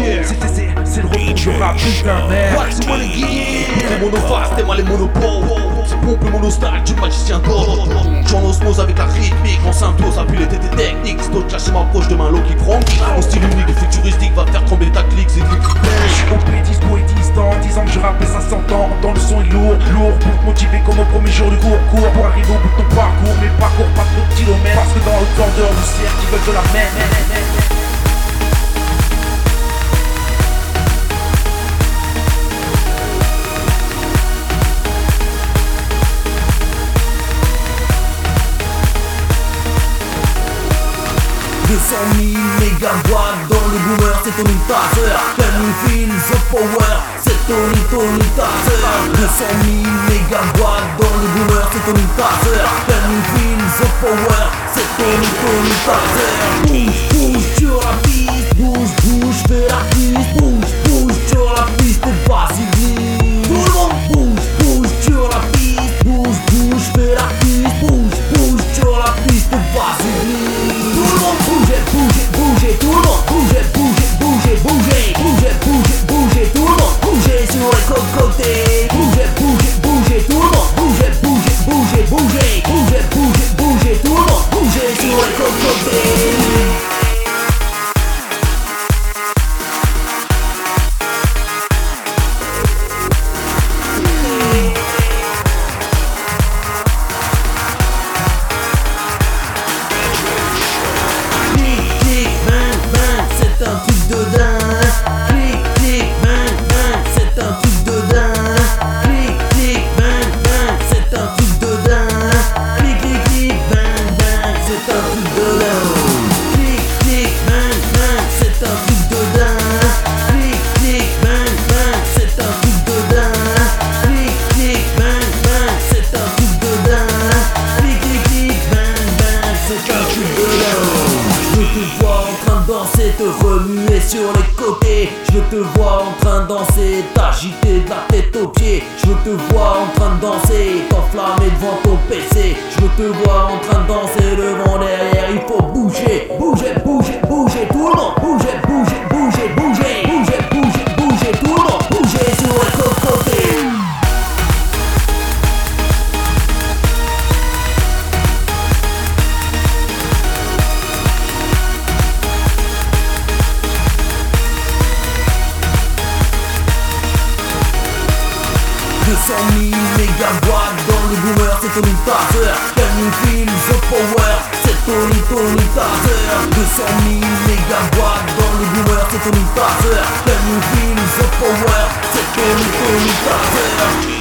Yeah. C'est, le retour du rap putain merde. Wax moi les t'es moi les monopoles. Pompe le monostal du magicien d'or. J'en osmose avec la rythmique Mon symbiose appuie les techniques. Stone clash et m'approche de main low qui prend. Mon style unique et futuristique te motiver comme au premier jour du cours. Cours pour arriver au bout de ton parcours. Mais parcours pas trop de kilomètres. Parce que dans le tordeur du ciel qui veulent de la mer Deux mille mégawatts dans le boomer, c'est Taser Can you feel the power Tony Tony Taser 200 000 mégawatts dans le boomer, c'est Tony Can you feel the power C'est Tony Tony sur les côtés. Je te vois en train de danser, t'agiter de la tête aux pieds. Je te vois en train de danser, t'enflammer devant ton PC. Je te vois en train de danser devant derrière, il faut bouger, bouger, bouger, bouger. Tout le monde bouger, 100 000 mégawatts dans le boomer, c'est ton taser Canning feel the power, c'est ton Tony taser 200 000 mégawatts dans le boomer, c'est ton taser Canning feel the power, c'est ton Tony taser